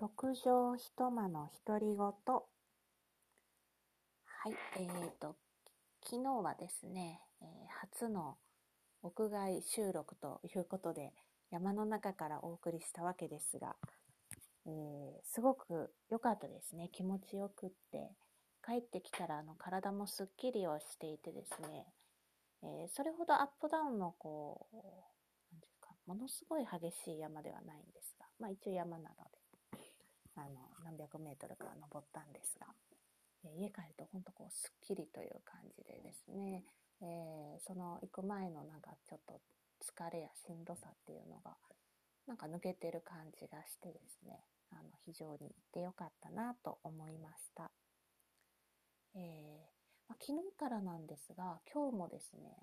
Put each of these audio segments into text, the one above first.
六畳一間の独り言。はい、えーと、昨日はですね、えー、初の屋外収録ということで、山の中からお送りしたわけですが、えー、すごく良かったですね。気持ちよくって。帰ってきたらあの体もすっきりをしていてですね、えー、それほどアップダウンのこう、なんですか、ものすごい激しい山ではないんですが、まあ一応山なので、あの、何百メートルか登ったんですが、え家帰ると本当こう、すっきりという感じでですね、えー、その行く前のなんかちょっと疲れやしんどさっていうのが、なんか抜けてる感じがしてですね、あの、非常に行ってよかったなと思いました。えー、まあ、昨日からなんですが、今日もですね、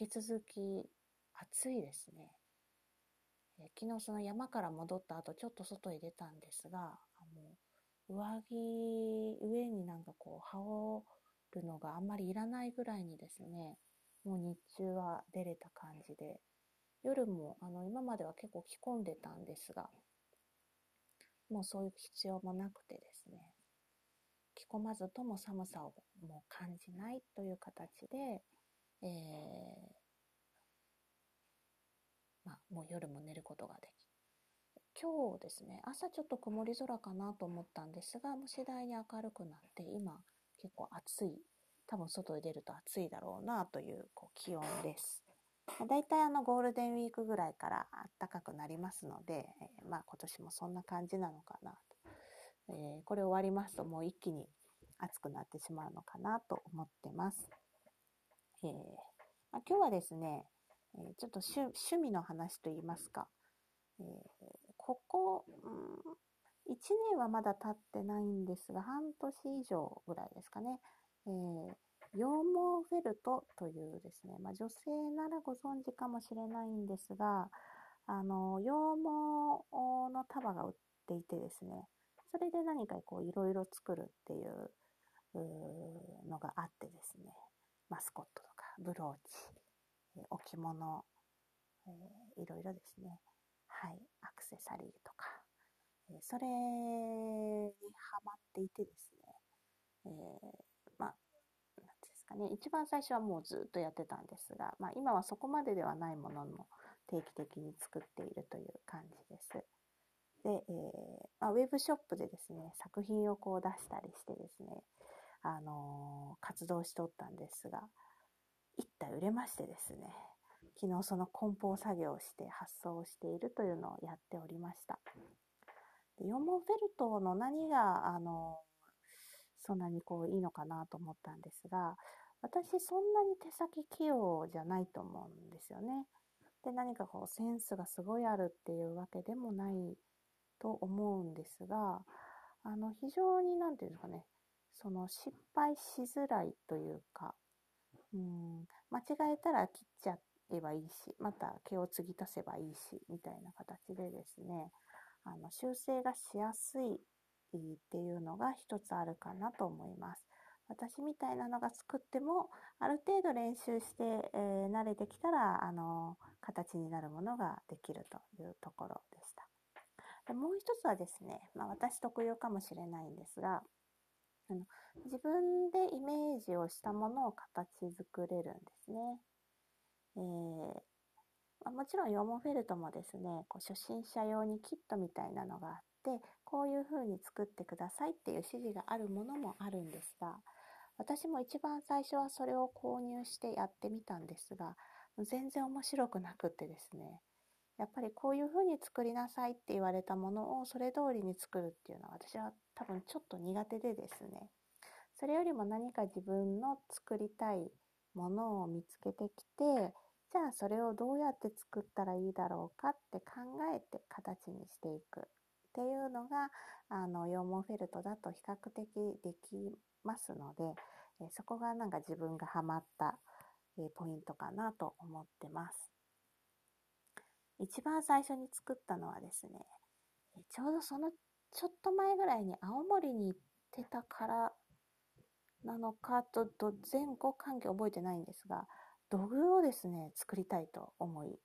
引き続き暑いですね。え、昨日その山から戻った後、ちょっと外へ出たんですが、あの上着、上になんかこう、羽織るのがあんまりいらないぐらいにですね、もう日中は出れた感じで、夜もあの今までは結構着込んでたんですが、もうそういう必要もなくてですね、着込まずとも寒さをもう感じないという形で、えー、もう夜も寝ることができ今日ですね、朝ちょっと曇り空かなと思ったんですが、もう次第に明るくなって、今結構暑い、多分外に出ると暑いだろうなというこう気温です。だいたいあのゴールデンウィークぐらいから暖かくなりますので、えー、まあ今年もそんな感じなのかなと。えー、これ終わりますともう一気に暑くなってしまうのかなと思ってます。えーまあ、今日はですね、えちょっと趣味の話といいますか、えここ、うん、1年はまだ経ってないんですが、半年以上ぐらいですかね、えー、羊毛フェルトというですね、まあ、女性ならご存知かもしれないんですが、あの、羊毛の束が売っていてですね、それで何かこういろいろ作るっていうのがあってですね、マスコットとかブローチ、置物、えー、いろいろですね、はい、アクセサリーとか、え、それにハマっていてですね、えー、まあ、なんですかね、一番最初はもうずっとやってたんですが、まあ、今はそこまでではないものも定期的に作っているという感じです。で、えーまあ、ウェブショップでですね、作品をこう出したりしてですね、あのー、活動しておったんですが、売れましてですね、昨日その梱包作業をして発送をしているというのをやっておりました。で羊毛フェルトの何が、あのそんなにこういいのかなと思ったんですが、私そんなに手先器用じゃないと思うんですよね。で、何かこうセンスがすごいあるっていうわけでもないと思うんですが、あの、非常に何て言うんですかね、その失敗しづらいというか、うん、間違えたら切っちゃえばいいし、また毛を継ぎ足せばいいし、みたいな形でですね、あの修正がしやすいっていうのが一つあるかなと思います。私みたいなのが作っても、ある程度練習して、えー、慣れてきたら、あの、形になるものができるというところでした。でもう一つはですね、まあ、私特有かもしれないんですが、あの自分でイメージをしたものを形作れるんですね。えーま、もちろんヨモフェルトもですね、こう初心者用にキットみたいなのがあって、こういう風に作ってくださいっていう指示があるものもあるんですが、私も一番最初はそれを購入してやってみたんですが、全然面白くなくってですね、やっぱりこういう風に作りなさいって言われたものをそれ通りに作るっていうのは私は多分ちょっと苦手でですね、それよりも何か自分の作りたいものを見つけてきて、じゃあそれをどうやって作ったらいいだろうかって考えて形にしていくっていうのが、あの、羊毛フェルトだと比較的できますので、えそこがなんか自分がハマった、えポイントかなと思ってます。一番最初に作ったのはですね、ちょうどそのちょっと前ぐらいに青森に行ってたからなのかと、と前後関係覚えてないんですが、土偶をですね、作りたいと思い、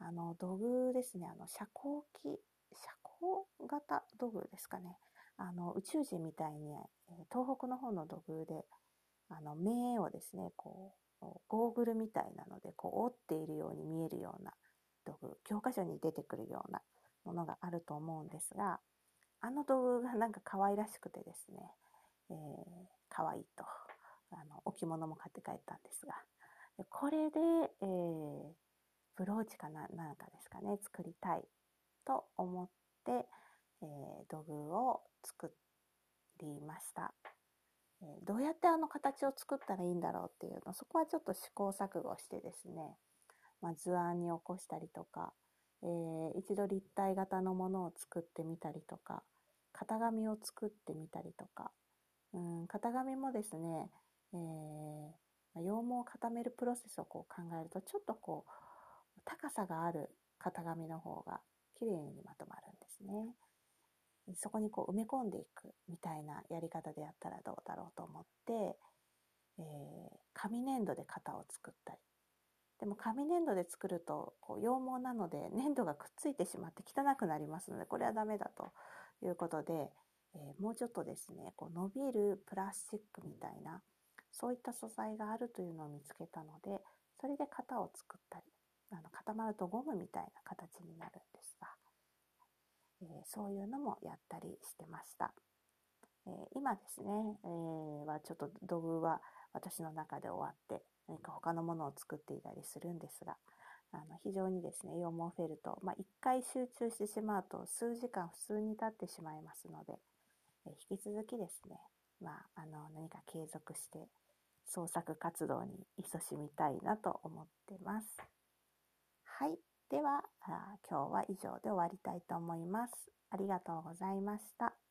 あの、土偶ですね、あの、遮光器、遮光型土偶ですかね。あの、宇宙人みたいに、東北の方の土偶で、あの、目をですね、こう、ゴーグルみたいなので、こう、折っているように見えるような土偶、教科書に出てくるようなものがあると思うんですが、あの土偶がなんか可愛らしくてですね、えー、可愛いと、あの、置物も買って帰ったんですが、これで、えー、ブローチかな、なんかですかね、作りたいと思って、えー、土偶を作りました。え、どうやってあの形を作ったらいいんだろうっていうの、そこはちょっと試行錯誤してですね、まあ、図案に起こしたりとか、えー、一度立体型のものを作ってみたりとか、型紙を作ってみたりとか、うん、型紙もですね、えー、羊毛を固めるプロセスをこう考えると、ちょっとこう、高さがある型紙の方が綺麗にまとまるんですね。そこにこう埋め込んでいくみたいなやり方でやったらどうだろうと思って、えー、紙粘土で型を作ったり。でも紙粘土で作るとこう羊毛なので粘土がくっついてしまって汚くなりますのでこれはダメだということで、えー、もうちょっとですねこう伸びるプラスチックみたいなそういった素材があるというのを見つけたのでそれで型を作ったりあの固まるとゴムみたいな形になるんですが、えー、そういうのもやったりしてました。えー、今ですね、えー、はちょっと土偶は私の中で終わって何か他のものを作っていたりするんですが、あの非常にですね、羊毛フェルト、まあ、1回集中してしまうと数時間普通に経ってしまいますので、え引き続きですね、まあ、あの何か継続して創作活動に勤しみたいなと思ってます。はい。では、今日は以上で終わりたいと思います。ありがとうございました。